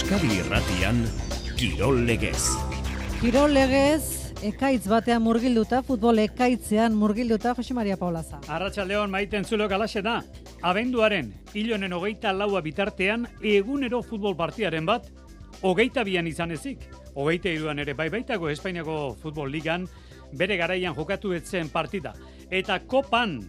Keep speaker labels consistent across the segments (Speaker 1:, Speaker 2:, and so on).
Speaker 1: Euskadi Irratian Kirol Legez.
Speaker 2: Kirol Legez ekaitz batean murgilduta, futbol ekaitzean murgilduta, Jose Maria Paulaza.
Speaker 3: Arratxa Leon maiten zulo galaxe da. Abenduaren, hilonen hogeita laua bitartean, egunero futbol partiaren bat, hogeita bian izan ezik. Hogeita iruan ere bai baitago Espainiako futbol ligan, bere garaian jokatu etzen partida. Eta kopan,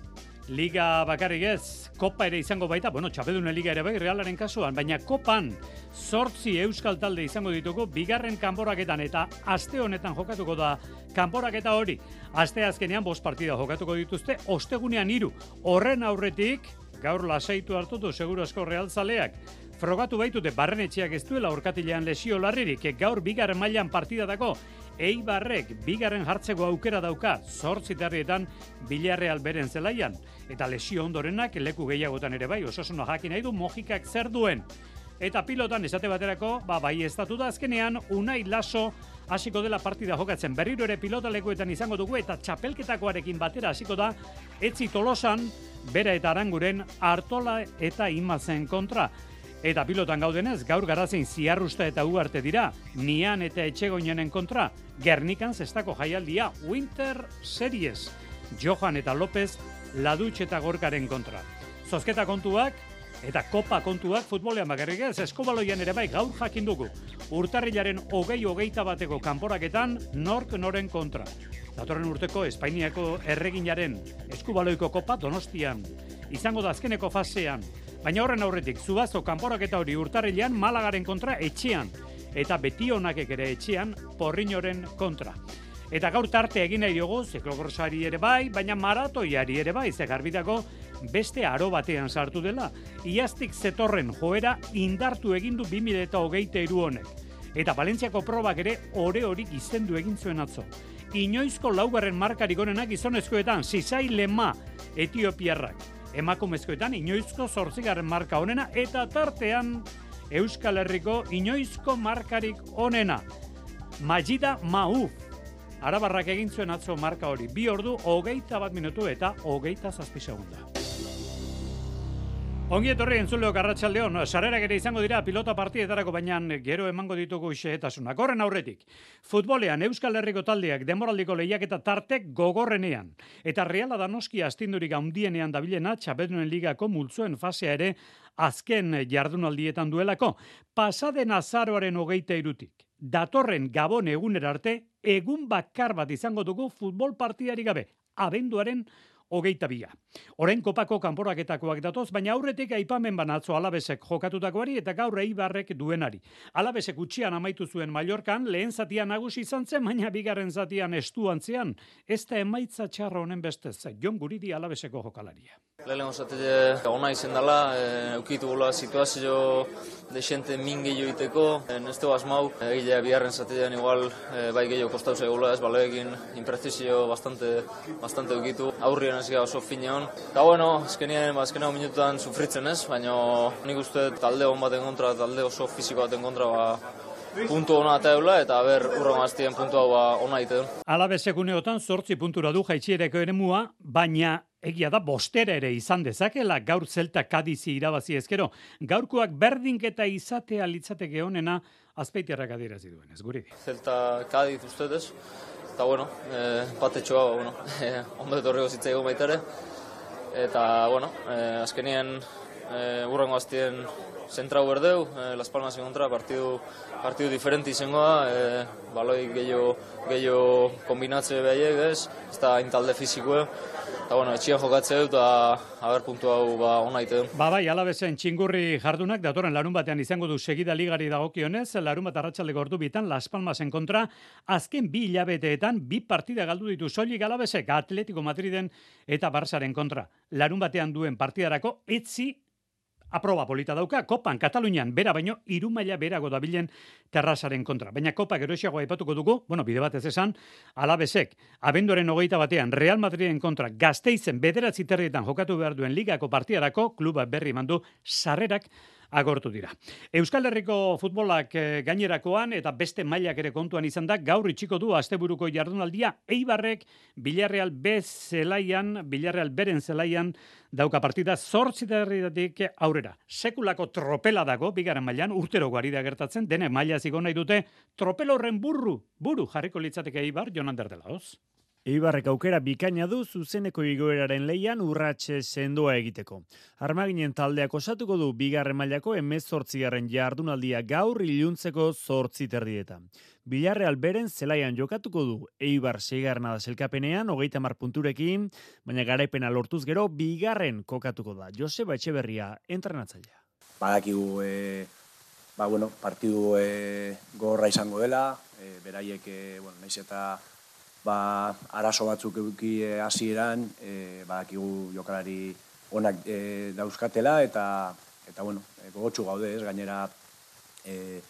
Speaker 3: Liga bakarrik ez, kopa ere izango baita, bueno, txapedunen liga ere bai, realaren kasuan, baina kopan sortzi euskal talde izango ditugu, bigarren kanporaketan eta aste honetan jokatuko da kanporaketa hori. Aste azkenean bost partida jokatuko dituzte, ostegunean hiru. Horren aurretik, gaur lasaitu hartutu seguru asko realzaleak, frogatu baitute barrenetxeak ez duela orkatilean lesio larririk, gaur bigarren mailan partidadako Eibarrek bigarren jartzeko aukera dauka zortzi terrietan bilarreal beren zelaian. Eta lesio ondorenak leku gehiagotan ere bai, osasuna jakin nahi du mojikak zer duen. Eta pilotan esate baterako, ba, bai estatu da azkenean, unai laso hasiko dela partida jokatzen. Berriro ere pilota lekuetan izango dugu eta txapelketakoarekin batera hasiko da, etzi tolosan, bera eta aranguren, hartola eta imazen kontra. Eta pilotan gaudenez, gaur garazein ziarrusta eta uarte dira, nian eta etxegoinen kontra, Gernikan zestako jaialdia Winter Series, Johan eta López, Ladutx eta Gorkaren kontra. Zozketa kontuak, eta kopa kontuak futbolean bakarrik ez, eskobaloian ere bai gaur jakin dugu. Urtarrilaren hogei hogeita bateko kanporaketan nork noren kontra. Datorren urteko Espainiako erreginaren eskubaloiko kopa donostian. Izango da azkeneko fasean, Baina horren aurretik, zubazo kanporaketa hori urtarrilean Malagaren kontra etxean. Eta beti honak ere etxean porrinoren kontra. Eta gaur tarte egin nahi diogu, zeklogorsari ere bai, baina maratoiari ere bai, ze garbidako beste aro batean sartu dela. Iaztik zetorren joera indartu 2000 eta hogeite honek. Eta Valentziako probak ere ore hori izendu egin zuen atzo. Inoizko laugarren markarik onenak gizonezkoetan, Sisai Lema, Etiopiarrak emakumezkoetan inoizko zortzigarren marka onena eta tartean Euskal Herriko inoizko markarik onena. Majida Mauf. Arabarrak egin zuen atzo marka hori. Bi ordu, hogeita bat minutu eta hogeita zazpi segunda. Ongi etorri entzuleo garratxaldeon, sarrerak ere izango dira pilota partietarako baina gero emango ditugu xehetasunak. Horren aurretik, futbolean Euskal Herriko taldeak demoraldiko lehiak eta tartek gogorrenean. Eta reala da noski astindurik handienean dabilena txapetunen ligako multzuen fasea ere azken jardunaldietan duelako. Pasaden azaroaren hogeita irutik. Datorren gabon egunera arte, egun bakar bat izango dugu futbol partiari gabe. Abenduaren hogeita bia. Horen kopako kanporaketakoak datoz, baina aurretik aipamen banatzo alabesek jokatutakoari eta gaur eibarrek duenari. Alabesek utxian amaitu zuen Mallorcan, lehen zatian nagusi izan zen, baina bigarren zatian estuantzean, ez da emaitza txarra honen bestez, jon guridi alabeseko jokalaria.
Speaker 4: Lehen osatile ona izen dela, e, eukitu gula situazio desente min gehiago iteko, e, neste mau, egilea biharren zatilean igual e, bai gehiago kostau zegula, ez baloekin imprezizio bastante, bastante eukitu, aurrien ez oso fine hon. Eta bueno, azkenien, ba, azkenien minututan sufritzen ez, baina nik uste talde hon baten kontra, talde oso fiziko baten kontra, ba, puntu hona eta eula, eta ber, urra maztien puntu hau ba, ona ite du.
Speaker 3: Alabezek uneotan, sortzi puntura du jaitxiereko ere mua, baina egia da bostera ere izan dezakela gaur zelta kadizi irabazi ezkero. Gaurkoak berdinketa izatea litzateke honena azpeitiarrak adirazi duen, ez guri?
Speaker 4: Zelta kadiz ustedez, eta bueno, eh, batetxoa, ba, bueno, eh, ondo etorrego zitzaigo baitare. Eta, bueno, eh, azkenien eh, urrengo aztien zentrau berdeu, eh, Las Palmas kontra partidu, partidu diferenti izangoa, eh, baloi gehiago, gehiago kombinatze behaiek, ez, ez da intalde fizikoa, eta bueno, etxian jokatze dut, eta haber puntu hau ba, ona ite
Speaker 3: Ba bai, alabezen txingurri jardunak, datoren larun batean izango du segida ligari dagokionez, larun bat arratxalde gordu bitan, Las Palmasen kontra, azken bi hilabeteetan, bi partida galdu ditu soilik alabezek, Atletico Madriden eta Barsaren kontra. Larun batean duen partidarako, etzi aproba polita dauka, kopan Katalunian bera baino irumaila berago dabilen terrazaren kontra. Baina kopa geroxiago aipatuko dugu, bueno, bide batez esan, alabezek, abenduaren hogeita batean Real Madriden kontra gazteizen bederatzi terrietan jokatu behar duen ligako partiarako, kluba berri mandu sarrerak agortu dira. Euskal Herriko futbolak eh, gainerakoan eta beste mailak ere kontuan izan da, gaur itxiko du asteburuko jardunaldia Eibarrek Villarreal B zelaian, Villarreal beren zelaian dauka partida zortziterriatik aurrera. Sekulako tropela dago, bigarren mailan urtero guari da gertatzen, dene maila zigo nahi dute, tropel horren burru, buru jarriko litzateke Eibar, Jonan Derdelaoz.
Speaker 5: Eibarrek aukera bikaina du zuzeneko igoeraren leian urratxe sendoa egiteko. Armaginen taldeak osatuko du bigarren mailako emezortzigarren jardunaldia gaur iluntzeko zortzi terdietan. Bilarre beren zelaian jokatuko du Eibar seigarna da zelkapenean, hogeita mar punturekin, baina garaipena lortuz gero bigarren kokatuko da. Joseba Etxeberria, entrenatzailea.
Speaker 6: Badakigu, e, ba, bueno, partidu e, gorra izango dela, e, beraiek, e, bueno, naiz eta ba, arazo batzuk eduki e, hasieran e, badakigu jokalari onak e, dauzkatela eta eta bueno, gogotsu gaude, ez, gainera e,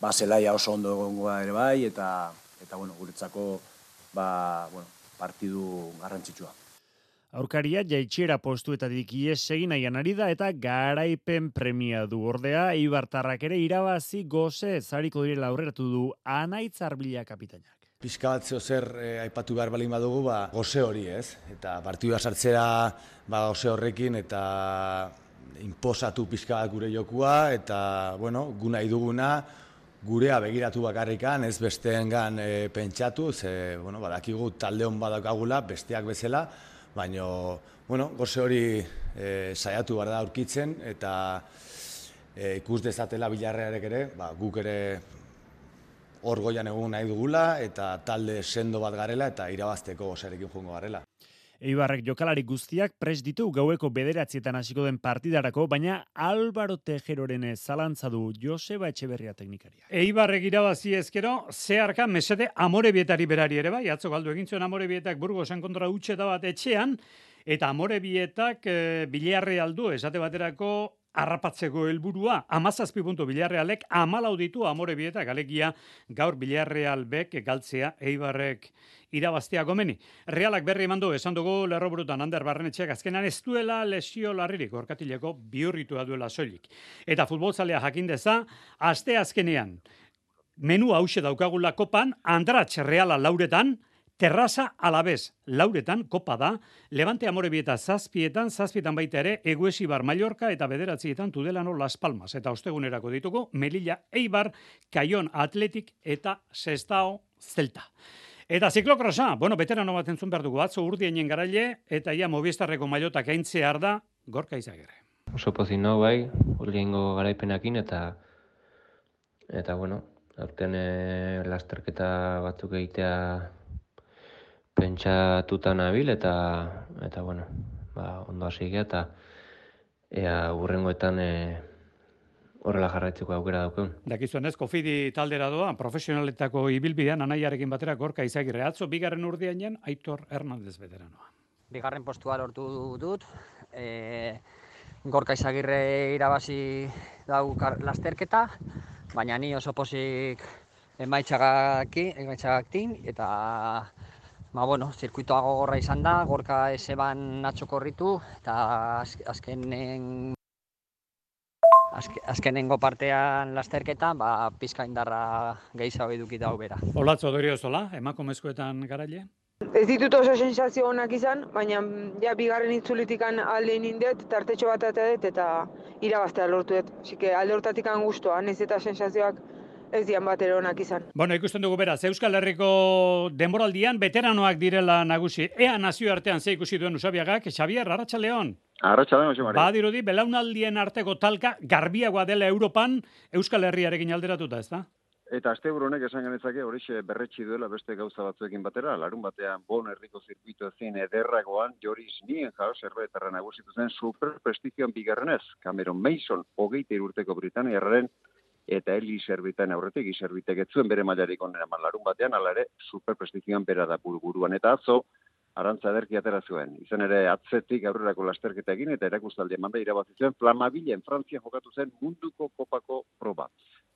Speaker 6: ba, zelaia oso ondo egongo ere bai eta eta bueno, guretzako ba, bueno, partidu garrantzitsua.
Speaker 5: Aurkaria jaitxera postuetatik ies egin nahian ari da eta garaipen premia du. Ordea, Ibartarrak ere irabazi goze zariko direla aurreratu du anaitzarbila kapitainak.
Speaker 7: Bat zer eh, aipatu behar balin badugu, ba, goze hori, ez? Eta partidua sartzera ba, goze horrekin eta inposatu pizka bat gure jokua eta, bueno, guna iduguna, gurea begiratu bakarrikan, ez besteengan e, pentsatu, ze, bueno, badakigu talde hon badakagula, besteak bezala, baina, bueno, goze hori e, saiatu behar da aurkitzen eta e, ikus dezatela bilarrearek ere, ba, guk ere hor goian egun nahi dugula eta talde sendo bat garela eta irabazteko gozarekin jungo garela.
Speaker 5: Eibarrek jokalari guztiak pres ditu gaueko bederatzietan hasiko den partidarako, baina Álvaro Tejeroren zalantza du Joseba Etxeberria teknikaria.
Speaker 3: Eibarrek irabazi ezkero, zeharka mesede amore bietari berari ere bai, atzo galdu egin zuen amore bietak burgosen kontra utxe da bat etxean, eta amore bietak e, bilearre aldu, esate baterako arrapatzeko helburua amazazpi puntu bilarrealek amalau ditu amore bieta galegia gaur bilarreal bek galtzea eibarrek irabaztea gomeni. Realak berri eman du, esan dugu lerro burutan ander barrenetxeak azkenan ez duela lesio larririk orkatileko biurritua duela soilik. Eta futbolzalea jakindeza, aste azkenean, menu hause daukagula kopan, andratx reala lauretan, Terraza alabez, lauretan, kopa da, Levante Amorebieta zazpietan, zazpietan baita ere, Eguesi Bar Mallorca eta bederatzietan Tudelano Las Palmas. Eta ostegunerako ditugu, Melilla Eibar, Kaion Atletik eta Sestao Zelta. Eta ziklokrosa, bueno, veterano bat entzun behar dugu, atzo urdienen garaile, eta ia mobistarreko maiotak aintzear da, gorka izagere.
Speaker 8: Oso pozin nahu bai, urdiengo garaipenakin, eta eta bueno, aurten eh, lasterketa batzuk egitea pentsatuta nabil eta eta bueno, ba, ondo hasi eta ea urrengoetan e, horrela jarraitzeko aukera daukeun.
Speaker 3: Dakizuen ez, kofidi taldera doa, profesionaletako ibilbidean anaiarekin batera gorka izagirre atzo, bigarren urdianen, Aitor Hernandez veteranoa.
Speaker 9: Bigarren postua lortu dut, e, gorka izagirre irabazi dau lasterketa, baina ni oso posik emaitxagakin, emaitxagakin, eta Ba, bueno, zirkuitoa gogorra izan da, gorka eseban atxokorritu, eta azkenen azkenengo partean lasterketan, ba, pizka indarra gehiago eduki dau bera.
Speaker 3: Olatzo dorio zola, emakumezkoetan garaile?
Speaker 10: Ez ditut oso sensazio honak izan, baina ja, bigarren itzulitikan alde indet, tartetxo bat eta irabaztea lortu dut. Alde hortatik angustua, ez eta sensazioak ez dian bat onak izan.
Speaker 3: Bueno, ikusten dugu beraz, Euskal Herriko denboraldian veteranoak direla nagusi. Ea nazio artean ze ikusi duen usabiagak, Xavier, Arratxa León.
Speaker 11: Arratxa León, Xavier.
Speaker 3: Badirudi, belaunaldien arteko talka garbiagoa dela Europan Euskal Herriarekin alderatuta, ez da?
Speaker 11: Eta azte buronek esan genetzake horixe berretxi duela beste gauza batzuekin batera, larun batean bon herriko zirkuito ezin ederragoan, Joris Nien jau, zerbetarra nagusitu zen super prestigioan bigarrenez, Cameron Mason, hogeite irurteko Britaniarraren eta heli zerbitan aurretik, izerbitek etzuen bere mailarik onera malarun batean, ala ere, superprestigioan bera da buruan. Eta atzo, arantza ederki atera zuen. Izan ere, atzetik aurrerako lasterketa egin, eta erakustaldi eman da irabazi Flamabilen, Frantzia jokatu zen munduko kopako proba.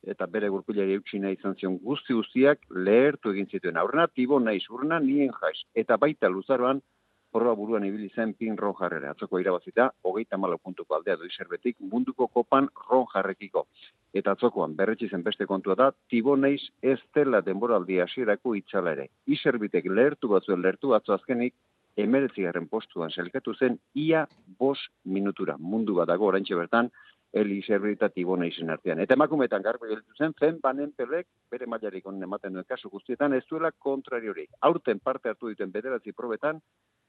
Speaker 11: Eta bere gurpilari eutxina izan zion guzti guztiak lehertu egin zituen. Aurrena, tibo nahi urna nien jaiz. Eta baita luzaroan, proba buruan ibili zen pin ron jarrera. Atzoko irabazita, hogeita malo puntuko aldea doi zerbetik munduko kopan ron jarrekiko. Eta atzokoan, berretsi zen beste kontua da, tiboneiz ez dela denboraldi hasierako itxala ere. Iserbitek lehertu batzuen lehertu atzo azkenik, emeretzigarren postuan selkatu zen ia bos minutura. Mundu bat dago oraintxe bertan, Eli Zerbita Tibona izen artean. Eta emakumetan garbi gelditu zen, zen banen pelek, bere mailarik onen ematen duen kasu guztietan, ez duela kontrariorik. Aurten parte hartu duten bederatzi probetan,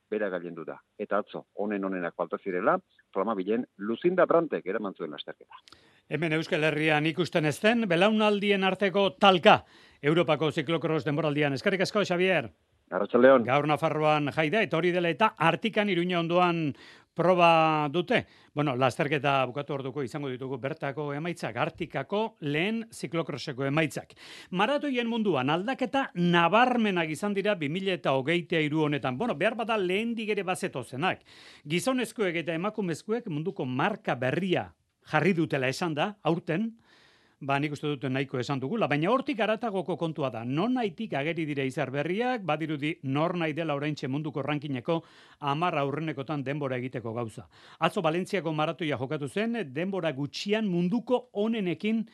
Speaker 11: bera gailendu da. Eta atzo, honen honenak falta zirela, Flamabilen, Luzinda Brantek eraman zuen lasterketa.
Speaker 3: Hemen Euskal Herrian ikusten ez den, belaunaldien arteko talka, Europako ziklokros denboraldian. Eskarrik asko, Xavier.
Speaker 11: Arratxaldeon.
Speaker 3: Gaur Nafarroan jaida, eta hori dela eta artikan iruña ondoan proba dute. Bueno, lasterketa bukatu orduko izango ditugu bertako emaitzak, artikako lehen ziklokroseko emaitzak. Maratoien munduan aldaketa nabarmenak izan dira 2000 eta hogeita iru honetan. Bueno, behar bada lehen digere bazetozenak. Gizonezkoek eta emakumezkoek munduko marka berria jarri dutela esan da, aurten, ba nik uste dute nahiko esan dugula, baina hortik aratagoko kontua da, non nahitik ageri dire izar berriak, badirudi nor nahi dela oraintxe munduko rankineko amar aurrenekotan denbora egiteko gauza. Atzo Valentziako maratoia jokatu zen, denbora gutxian munduko onenekin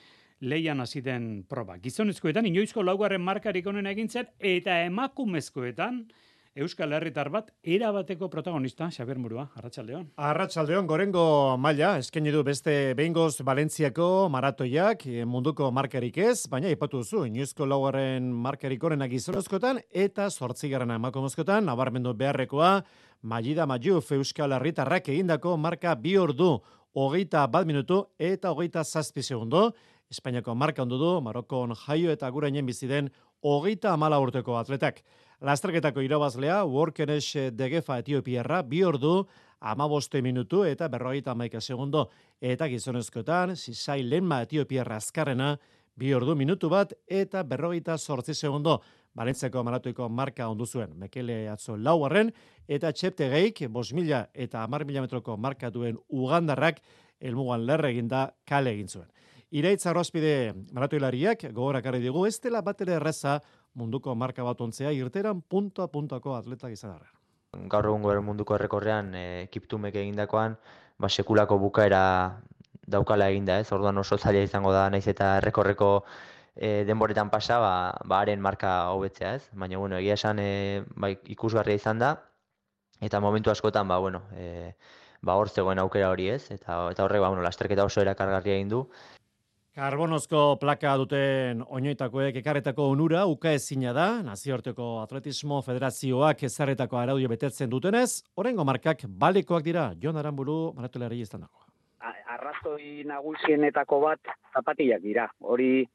Speaker 3: leian hasi den proba. Gizonezkoetan, inoizko laugarren markarik onen egintzen, eta emakumezkoetan, Euskal Herritar bat erabateko protagonista Xabier Murua Arratsaldeon.
Speaker 12: Arratsaldeon gorengo maila eskaini du beste Behingoz Valentziako maratoiak eh, munduko markarik ez, baina ipatu duzu inoizko laugarren markarik onenak gizonezkoetan eta 8garrena emakumezkoetan nabarmendu beharrekoa Maida Majuf Euskal Herritarrak egindako marka bi ordu hogeita bat minutu eta hogeita zazpi segundo. Espainiako marka ondu du, Marokon jaio eta gurainen biziden hogeita amala urteko atletak. Lasterketako irabazlea, Workenesh Degefa Etiopiarra, bi ordu, amaboste minutu eta berrogeita amaika segundo. Eta gizonezkoetan, Sisai Lenma Etiopiarra azkarrena, bi ordu minutu bat eta berrogeita sortzi segundo. Balentzeko maratuiko marka ondu zuen, Mekele atzo lauarren, eta txepte geik, bos mila eta amar mila metroko marka duen Ugandarrak, elmugan lerre eginda kale egin zuen. Iraitza arrozpide maratuilariak, gogorak digu, ez dela bat ere erreza munduko marka bat ontzea irteran punto a puntuako atletak izan arra.
Speaker 8: Gaur egun munduko errekorrean e, kiptumek egindakoan, ba, sekulako bukaera daukala eginda ez, orduan oso zaila izango da, naiz eta errekorreko e, denboretan pasa, ba, ba haren marka hobetzea ez, baina bueno, egia esan e, ba, ikusgarria izan da, eta momentu askotan, ba, bueno, e, ba, hor zegoen aukera hori ez, eta, eta horrek, ba, bueno, lasterketa oso erakargarria egin du,
Speaker 12: Karbonozko plaka duten oinoitakoek ekarretako onura uka ezina da, nazioarteko atletismo federazioak ezarretako araudio betetzen dutenez, orengo markak balekoak dira, Jon Aramburu, maratuleari izan dago.
Speaker 13: Arrazoi nagusienetako bat zapatillak dira, hori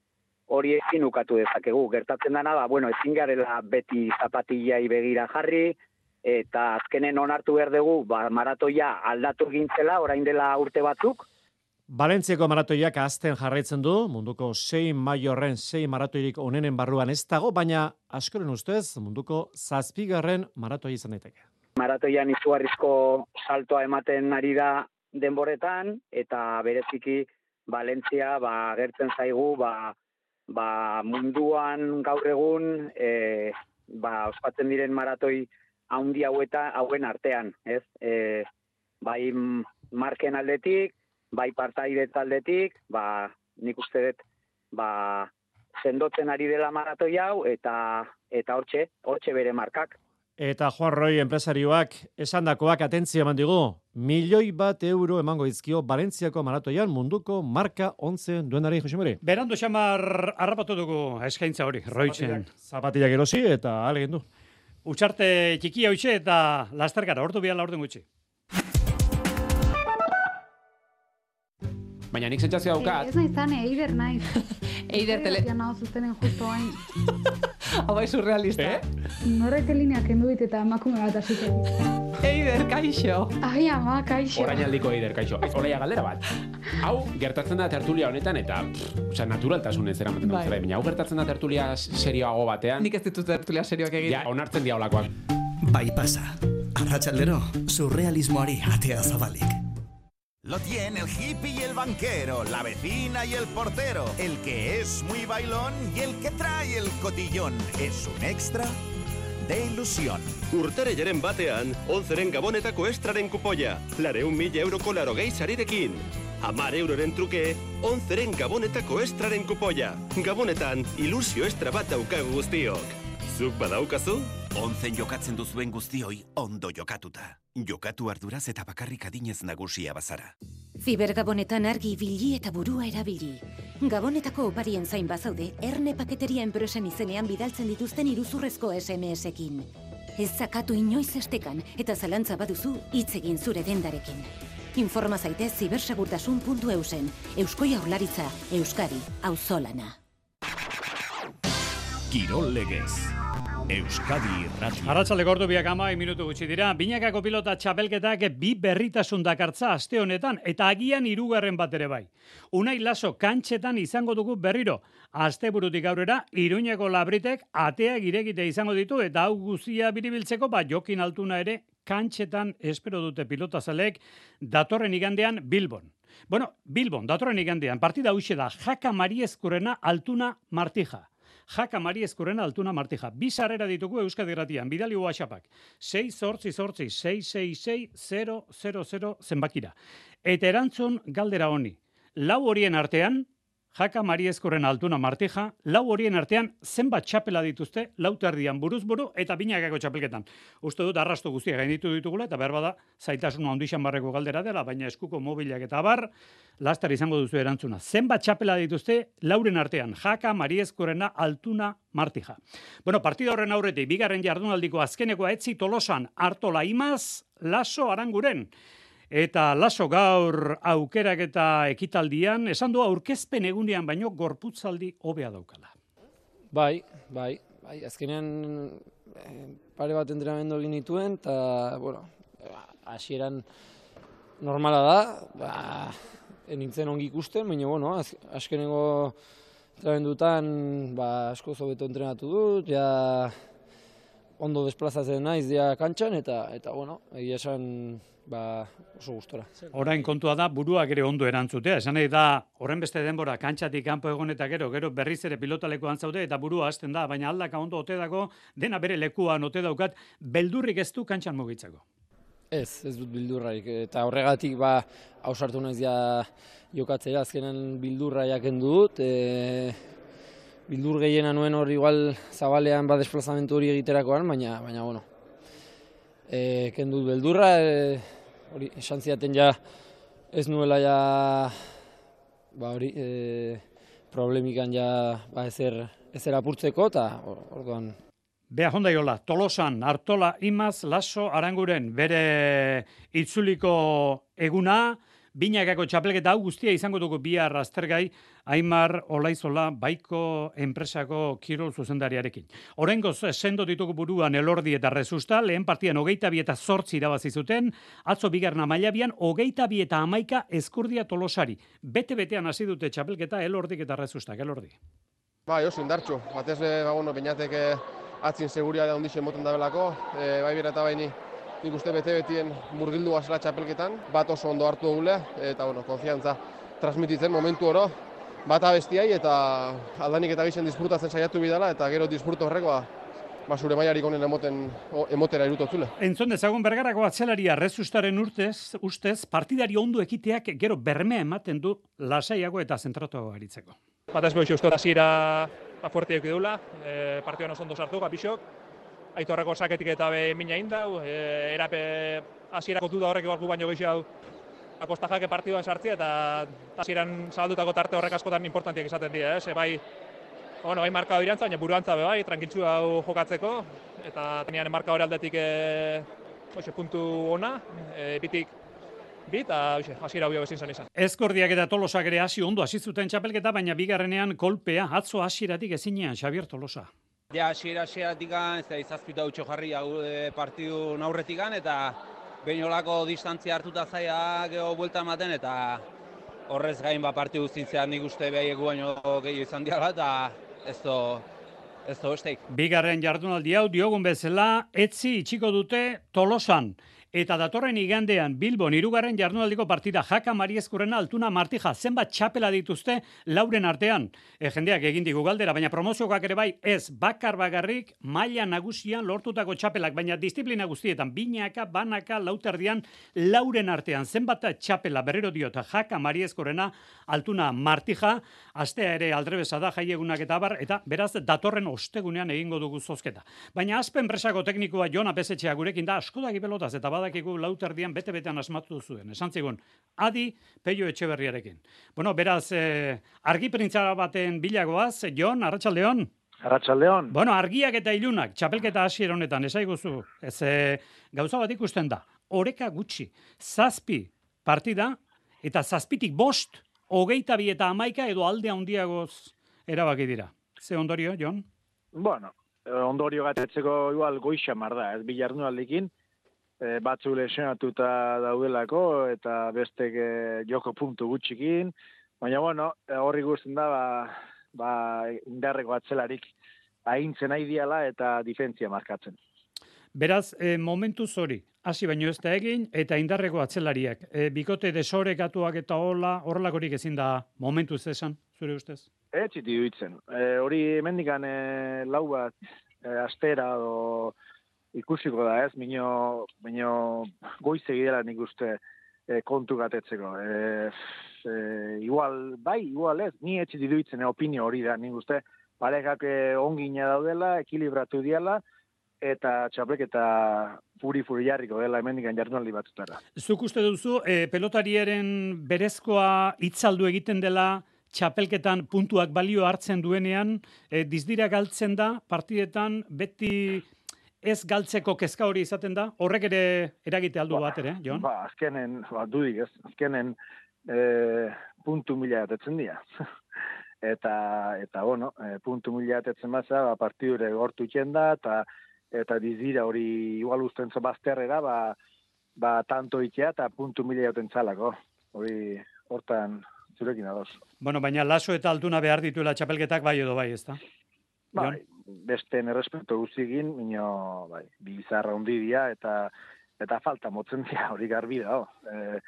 Speaker 13: hori ezin ukatu dezakegu. Gertatzen dana da, bueno, ezin garela beti zapatillai begira jarri, eta azkenen onartu behar dugu, ba, maratoia aldatu gintzela, orain dela urte batzuk,
Speaker 12: Balentziako maratoiak azten jarraitzen du, munduko sei maiorren sei maratoirik onenen barruan ez dago, baina askoren ustez munduko zazpigarren maratoi izan daiteke.
Speaker 13: Maratoian izugarrizko saltoa ematen ari da denboretan, eta bereziki Valentzia ba, gertzen zaigu ba, ba, munduan gaur egun e, ba, ospatzen diren maratoi haundi haueta hauen artean, ez? E, bai marken aldetik, bai partaide taldetik, ba, nik uste dut, ba, sendotzen ari dela maratoi hau, eta eta hortxe, hortxe bere markak.
Speaker 12: Eta Juan Roy enpresarioak esandakoak atentzia eman digu, milioi bat euro emango izkio Valentziako maratoian munduko marka onzen duenari, Jose Mori.
Speaker 3: Berando xamar harrapatu dugu eskaintza hori, roitzen.
Speaker 12: Zapatillak erosi eta alegin du.
Speaker 3: Utsarte txikia hoitxe eta lasterkara, ordu biala orden gutxi.
Speaker 14: Baina nik sentzazio daukat.
Speaker 15: Ez nahi zane, eider nahi.
Speaker 14: eider tele...
Speaker 15: Eider nahi zuztenen justo hain.
Speaker 14: Hau bai surrealista. Eh?
Speaker 15: Norrek elineak kendu dit eta emakume bat asitzen.
Speaker 14: Eider, kaixo.
Speaker 15: Ai, ama, kaixo.
Speaker 14: Orain aldiko eider, kaixo. Ez, olaia galdera bat. Hau, gertatzen da tertulia honetan eta, osea, naturaltasun ez eramaten bai. Zera, baina hau gertatzen da tertulia serioago batean.
Speaker 16: Nik ez ditut tertulia serioak egin.
Speaker 14: Ja, onartzen diaulakoak.
Speaker 17: Bai pasa. Arratxaldero, surrealismoari atea zabalik.
Speaker 18: Lo tiene el hippie y el banquero, la vecina y el portero, el que es muy bailón y el que trae el cotillón. ¿Es un extra? de ilusión.
Speaker 16: Urtarelaren batean, onzeren gabonetako estraren kupoia. Lareun mila euroko laro gehi sarirekin. Amar euroren truke, onzeren gabonetako estraren kupoia. Gabonetan, ilusio estra bat daukagu guztiok. Zuk badaukazu?
Speaker 18: Onzen jokatzen duzuen guztioi ondo jokatuta. Jokatu arduraz eta bakarrik adinez nagusia bazara.
Speaker 19: Zibergabonetan argi ibili eta burua erabili. Gabonetako oparien zain bazaude, erne paketeria enpresen izenean bidaltzen dituzten iruzurrezko SMS-ekin. Ez zakatu inoiz estekan eta zalantza baduzu hitz egin zure dendarekin. Informa zaitez zibersegurtasun.eusen. Eusko Jaurlaritza, Euskadi, Auzolana.
Speaker 1: Kirol Legez. Euskadi Irratia.
Speaker 3: Arratsalde gordu biak ama, minutu gutxi dira. Binakako pilota txapelketak bi berritasun dakartza aste honetan, eta agian hirugarren bat ere bai. Unai laso kantxetan izango dugu berriro. Aste burutik aurrera, iruñeko labritek ateak iregite izango ditu, eta hau guzia biribiltzeko, ba, jokin altuna ere, kantxetan espero dute pilota zalek, datorren igandean Bilbon. Bueno, Bilbon, datorren igandean, partida huxe da, jaka mariezkurena altuna martija. Jaka Mari Eskurrena altuna martija. Bi sarrera ditugu Euskadi Gratian, bidali WhatsAppak. 6 sortzi sortzi 666 000 zenbakira. Eta erantzun galdera honi. Lau horien artean, Jaka Mari Eskurren altuna martija, lau horien artean zenbat txapela dituzte, lau terdian buruz buru eta binakako txapelketan. Uste dut arrasto guztia gainditu ditugula eta behar bada zaitasun handixan barreko galdera dela, baina eskuko mobilak eta bar, lastar izango duzu erantzuna. Zenbat txapela dituzte lauren artean, jaka Mariezkorena altuna martija. Bueno, partida horren aurretik, bigarren jardunaldiko azkenekoa etzi tolosan hartola imaz, laso aranguren. Eta laso gaur aukerak eta ekitaldian, esan du aurkezpen egunean baino gorputzaldi hobea daukala.
Speaker 20: Bai, bai, bai, azkenean eh, pare bat entrenamendu egin dituen, eta, bueno, hasieran normala da, ba, nintzen ongi ikusten, baina, bueno, az, azkenengo entrenamendutan, ba, asko zobeto entrenatu dut, ja, ondo desplazatzen naiz dia kantxan, eta, eta bueno, egia esan, ba, oso gustora.
Speaker 3: Orain kontua da buruak ere ondo erantzutea. Esan nahi da, horren beste denbora kantxatik kanpo egon eta gero, gero berriz ere pilotalekuan zaude eta burua hasten da, baina aldaka ondo ote dago, dena bere lekuan ote daukat, beldurrik ez du kantxan mugitzeko.
Speaker 20: Ez, ez dut bildurraik. Eta horregatik ba, hausartu naiz ja jokatzera, azkenen bildurra jaken dut. E, bildur gehiena nuen hori igual zabalean ba desplazamentu hori egiterakoan, baina, baina bueno. E, kendu beldurra, e, hori esan ziaten ja ez nuela ja ba hori e, problemikan ja ba ezer ezer apurtzeko eta orduan.
Speaker 3: Bea honda jola, Tolosan, Artola, Imaz, Laso, Aranguren, bere itzuliko eguna, Binakako txapelketa hau guztia izango dugu bihar aztergai Aimar Olaizola baiko enpresako kirol zuzendariarekin. Horengo sendo ditugu buruan elordi eta rezusta, lehen partian hogeita bi eta zortzi irabazi zuten, atzo bigarna mailabian hogeita bi eta amaika eskurdia tolosari. Bete-betean hasi dute txapelketa elordik eta rezusta, elordi.
Speaker 21: Ba, oso indartxu. Batez, ba, bueno, bainatek atzin seguria da ondixen moten dabelako, e, bai bera eta baini nik uste bete betien murgildu gazela txapelketan, bat oso ondo hartu dugule, eta bueno, konfiantza transmititzen momentu oro, bat abestiai eta aldanik eta gizien disfrutatzen saiatu bidala, eta gero disfruto horrekoa ba, zure maiarik honen emoten, emotera irutotzule.
Speaker 3: Entzun dezagun bergarako atzelaria rezustaren urtez, ustez, partidari ondo ekiteak gero bermea ematen du lasaiago eta zentratuago aritzeko.
Speaker 22: Bat ez behu uste hasiera ba, fuerte dula, e, partioan oso ondo sartu, bixok, aitorreko saketik eta be mina indau, e, erape hasierako duda horrek egalku baino gehiago akosta jake partiduan sartzea eta hasieran zabaldutako tarte horrek askotan importantiak izaten dira, eh? bai, bueno, bai marka irantza, baina buruantza be bai, tranquiltzu hau jokatzeko, eta tenean marka hori aldetik e, oxe, puntu ona, e, bitik bit, eta hasiera hau bezin izan.
Speaker 3: Ezkordiak eta Tolosak ere hasi ondo hasi zuten txapelketa, baina bigarrenean kolpea, atzo hasieratik ezinean Xavier Tolosa.
Speaker 23: Ja, hasiera hasieratik ez da izazpita utxo jarri e, partidu naurretik eta behin olako distantzia hartuta zaia geho buelta ematen eta horrez gain ba partidu guztitzean nik uste behai egu baino gehiago izan diala eta ez do, ez do besteik.
Speaker 3: Bigarren jardunaldi hau diogun bezala, etzi itxiko dute tolosan. Eta datorren igandean Bilbon irugarren jardunaldiko partida Jaka Mariezkurrena altuna Martija zenbat txapela dituzte lauren artean. E, jendeak egin digu galdera, baina promozioak ere bai ez bakar bagarrik maila nagusian lortutako txapelak, baina disiplina guztietan binaka, banaka, lauterdian lauren artean zenbat txapela berriro diot Jaka Mariezkurrena altuna Martija, astea ere aldrebesa da jaiegunak eta bar, eta beraz datorren ostegunean egingo dugu zozketa. Baina azpen presako teknikoa Jona Pesetxea gurekin da asko pelotaz eta badakigu lauterdian bete-betean asmatu zuen. Esan zigun, adi peio etxeberriarekin. Bueno, beraz, eh, argi baten bilagoaz, Jon, Arratxaldeon?
Speaker 24: Arratxaldeon.
Speaker 3: Bueno, argiak eta ilunak, txapelketa hasier honetan, esaiguzu, ez eh, gauza bat ikusten da, oreka gutxi, zazpi partida, eta zazpitik bost, hogeita bi eta amaika edo alde handiagoz erabaki dira. Ze ondorio, Jon?
Speaker 24: Bueno, eh, ondorio gatetzeko igual goixa mar da, ez bilarnu aldekin, e, batzu lesionatuta daudelako, eta bestek e, joko puntu gutxikin, baina bueno, horri guztien da, ba, ba indarreko atzelarik ahintzen nahi diala eta difentzia markatzen.
Speaker 3: Beraz, e, momentu zori, hasi baino ez da egin, eta indarreko atzelariak. E, bikote desorekatuak eta hola, horrelakorik ezin da momentu esan, zure ustez?
Speaker 24: Ez ziti duitzen. E, hori mendikan e, lau bat e, astera o, ikusiko da ez, minio, minio goize gidela nik uste e, kontu gatetzeko. E, e, igual, bai, igual ez, ni etxit iduitzen e, opinio hori da nik uste, parekak e, ongina daudela, ekilibratu diala, eta txaplek eta furi furi jarriko dela hemendikan jardunaldi batzutara.
Speaker 3: Zuk uste duzu, e, pelotariaren berezkoa itzaldu egiten dela, txapelketan puntuak balio hartzen duenean, e, dizdira galtzen da, partidetan beti ez galtzeko kezka hori izaten da, horrek ere eragite aldu ba, bat ere, Jon?
Speaker 24: Ba, azkenen, ba, dudik ez, azkenen e, puntu mila atetzen dira. eta, eta, bueno, e, puntu mila atetzen baza, ba, partidure gortu da, eta, eta dizira hori igual usten zabazterrera, ba, ba, tanto itea eta puntu mila jaten zalako. Hori, hortan, zurekin ados.
Speaker 3: Bueno, baina laso eta altuna behar dituela txapelketak bai edo bai, ezta?
Speaker 24: Bai, beste errespetu guztigin, mino, bai, bizarra hundi dia, eta, eta falta motzen dia, hori garbi da, e,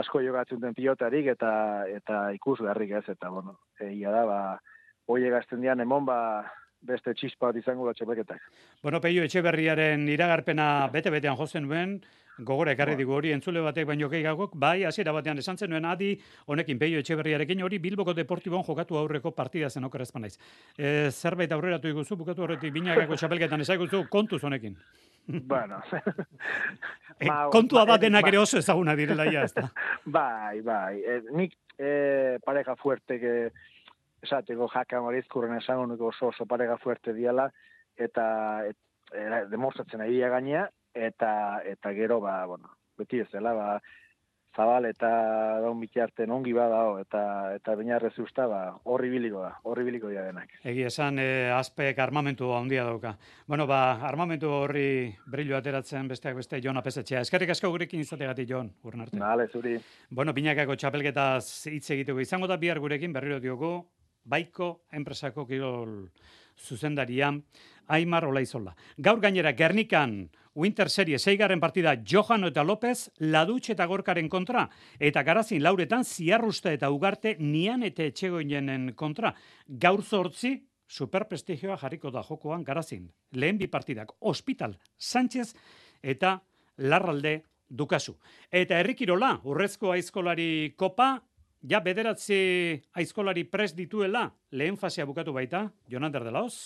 Speaker 24: asko jogatzen den pilotarik, eta, eta ikusgarrik ez, eta, bueno, egia da, ba, hoi egazten dian, emon, ba, beste txispa bat izango da txapeketak.
Speaker 3: Bueno, Peio Etxeberriaren iragarpena bete-betean jozen duen, gogora ekarri digu hori entzule batek baino gehiagok, bai, hasiera batean esan zenuen adi, honekin Peio Etxeberriarekin hori Bilboko Deportibon jokatu aurreko partida zen oker naiz. E, zerbait aurreratu iguzu, bukatu horretik binagako txapelketan ezagutu kontuz honekin.
Speaker 24: Bueno.
Speaker 3: e, kontua da denak ere oso ezaguna direla ja, ezta.
Speaker 24: bai, bai. E, nik e, pareja fuerte que esateko jaka marizkurren esango nuko oso oso parega fuerte diala, eta et, era, demostratzen ari gainea, eta eta gero, ba, bueno, beti ez dela, ba, zabal eta daun bitarten ongi badao eta eta bainarrez usta ba horribiliko da horribiliko dira denak.
Speaker 3: Egi esan eh, aspek armamentu handia dauka. Bueno, ba armamentu horri brillo ateratzen besteak beste Jon Apesetxea. Eskerrik asko gurekin izategatik Jon, urnarte.
Speaker 24: Vale, zuri.
Speaker 3: Bueno, binakako txapelketa hitz egiteko izango da bihar gurekin berriro diogu baiko enpresako kirol zuzendaria Aimar Olaizola. Gaur gainera Gernikan Winter Serie seigarren partida Johano eta López ladutx eta gorkaren kontra eta garazin lauretan ziarrusta eta ugarte nian eta etxegoinen kontra. Gaur zortzi superprestigioa jarriko da jokoan garazin. Lehen bi partidak Hospital Sánchez eta Larralde Dukasu. Eta herrikirola, urrezko aizkolari kopa, Ja, bederatzi aizkolari prest dituela, lehen fasea bukatu baita, Jonander de Laos.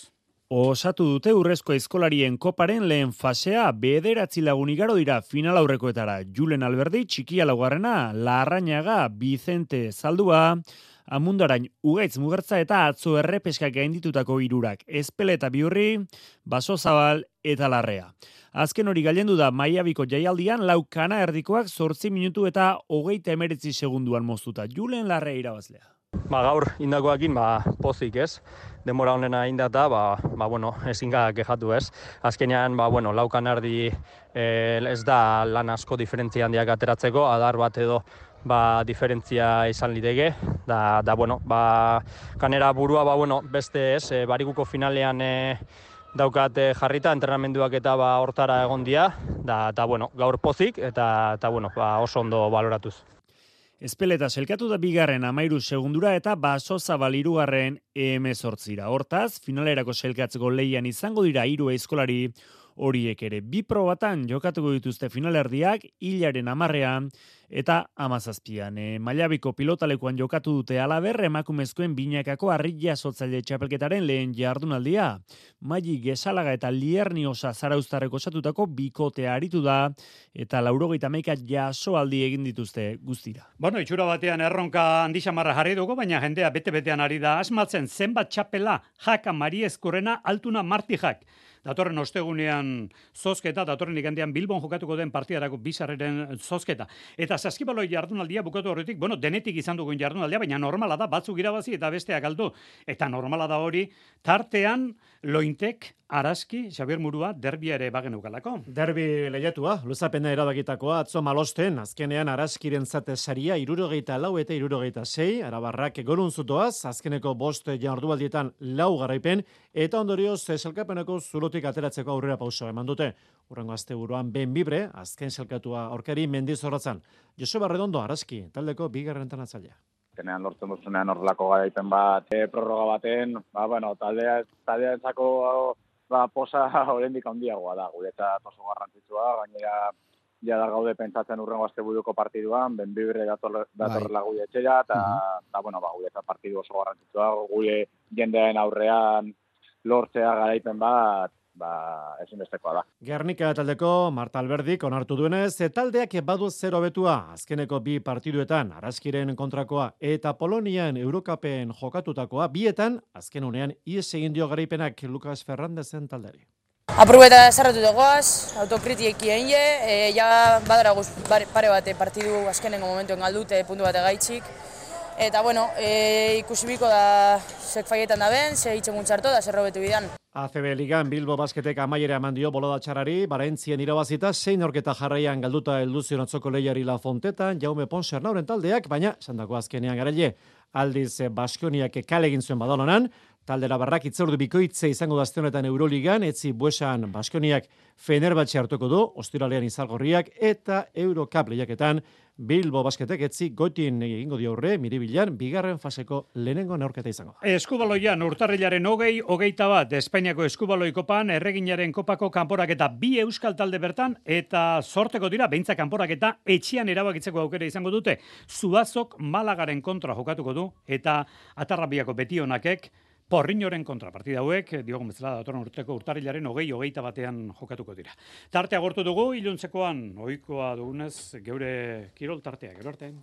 Speaker 5: Osatu dute urrezko aizkolarien koparen lehen fasea, bederatzi lagun igaro dira final aurrekoetara. Julen Alberdi, txikia laugarrena, Larrañaga, Vicente Zaldua, Amundarain ugaitz mugertza eta atzo errepeska gainditutako irurak. Ezpele eta biurri, baso zabal eta larrea. Azken hori gailendu da Maiabiko jaialdian lau kana erdikoak zortzi minutu eta hogeita emeretzi segunduan moztuta. Julen larre irabazlea.
Speaker 25: Ba, gaur indakoakin ba, pozik ez, demora honena indata, ba, ba, bueno, ezin kejatu ez. Azkenean, ba, bueno, lau kanardi eh, ez da lan asko diferentzia handiak ateratzeko, adar bat edo ba, diferentzia izan liteke, da, da bueno, ba, kanera burua, ba, bueno, beste ez, e, barikuko finalean e, daukat eh, jarrita, entrenamenduak eta ba hortara egon dia, da, eta bueno, gaur pozik, eta, eta bueno, ba, oso ondo baloratuz.
Speaker 5: Espeleta selkatu da bigarren amairu segundura eta baso zabalirugarren emezortzira. Hortaz, finalerako selkatzeko leian izango dira hiru eiskolari horiek ere. Bi probatan jokatuko dituzte finalerdiak, hilaren amarrean eta amazazpian. E, Mailabiko pilotalekuan jokatu dute alaber emakumezkoen binakako arrilla sotzaile txapelketaren lehen jardunaldia. Maili gesalaga eta lierni osa zarauztarreko satutako bikotea aritu da eta laurogeita meika jasoaldi egin dituzte guztira.
Speaker 3: Bueno, itxura batean erronka handi xamarra jarri dugu, baina jendea bete-betean ari da asmatzen zenbat txapela jaka Mari Eskurrena altuna martijak datorren ostegunean zozketa, datorren igandean Bilbon jokatuko den partidarako bizarreren zozketa. Eta saskibaloi jardunaldia bukatu horretik, bueno, denetik izan dugun jardunaldia, baina normala da, batzuk irabazi eta besteak aldu. Eta normala da hori, tartean lointek Araski, Xabier Murua, derbia ere bagen ukalako.
Speaker 12: Derbi lehiatua, luzapena erabakitakoa, atzo malosten, azkenean araskiren zate saria, irurogeita lau eta irurogeita sei, arabarrak gorun zutoaz, azkeneko bost jardubaldietan lau garaipen, eta ondorioz selkapeneko zulotik ateratzeko aurrera pauso eman dute. Urrengo azte buruan ben bibre, azken selkatua aurkari mendizorratzan. Joseba Redondo, araski, taldeko bigarren tanatzailea
Speaker 26: azkenean lortzen duzunean horrelako garaipen bat, e, prorroga baten, ba, bueno, taldea, taldea entzako ba, posa horrendik handiagoa da, guretzat oso garrantzitsua, gainera ja da gaude pentsatzen urrengo asteburuko partiduan, benbibre dator, datorrela bai. gure etxera, eta, uh -huh. bueno, ba, guretzat partidu oso garrantzitsua, gure jendearen aurrean lortzea garaipen bat, ba, ezinbestekoa da.
Speaker 12: Gernika taldeko Marta Alberdik onartu duenez, taldeak badu zero betua azkeneko bi partiduetan, araskiren kontrakoa eta Polonian Eurokapen jokatutakoa, bietan, azken unean, ies egin dio garaipenak Lucas Ferrandezen talderi.
Speaker 27: Aprobeta zarratu dagoaz, autokritieki egin je, e, ja badara guz, pare bate partidu azkenengo momentuen galdute puntu bate gaitxik. Eta bueno, e, ikusi biko da zek faietan da ben, ze hitz txarto da zer robetu bidan.
Speaker 12: ACB Ligan Bilbo Basketek amaiera eman dio boloda txarari, barentzien irabazita, zein orketa jarraian galduta elduzion atzoko lehiari La Fontetan, Jaume Ponser nauren taldeak, baina, sandako azkenean garaile, aldiz eh, Baskoniak kale egin zuen badalonan, taldera barrak itzordu bikoitze izango dazte honetan Euroligan, etzi buesan Baskoniak Fenerbatxe hartuko du, ostiralean izalgorriak, eta Eurocup lehiaketan, Bilbo basketek etzi goitien egingo diaurre, miribilan, bigarren faseko lehenengo neorketa izango.
Speaker 3: Eskubaloian urtarrilaren hogei, hogeita bat, Espainiako eskubaloi kopan, erreginaren kopako kanporak eta bi euskal talde bertan, eta sorteko dira, beintza kanporak eta etxian erabakitzeko aukera izango dute. Zuazok malagaren kontra jokatuko du, eta atarrabiako betionakek, Porriñoren kontrapartida hauek, diogun bezala datorren urteko urtarilaren hogei hogeita batean jokatuko dira. Tartea gortu dugu, iluntzekoan, ohikoa dugunez, geure kirol tartea, gero artean.